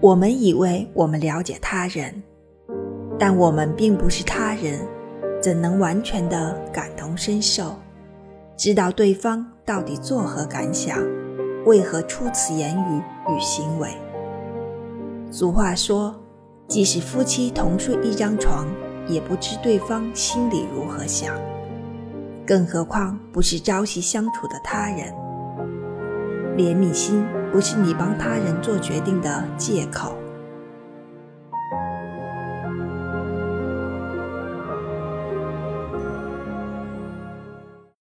我们以为我们了解他人，但我们并不是他人，怎能完全的感同身受，知道对方到底作何感想，为何出此言语与行为？俗话说，即使夫妻同睡一张床，也不知对方心里如何想，更何况不是朝夕相处的他人。怜悯心不是你帮他人做决定的借口。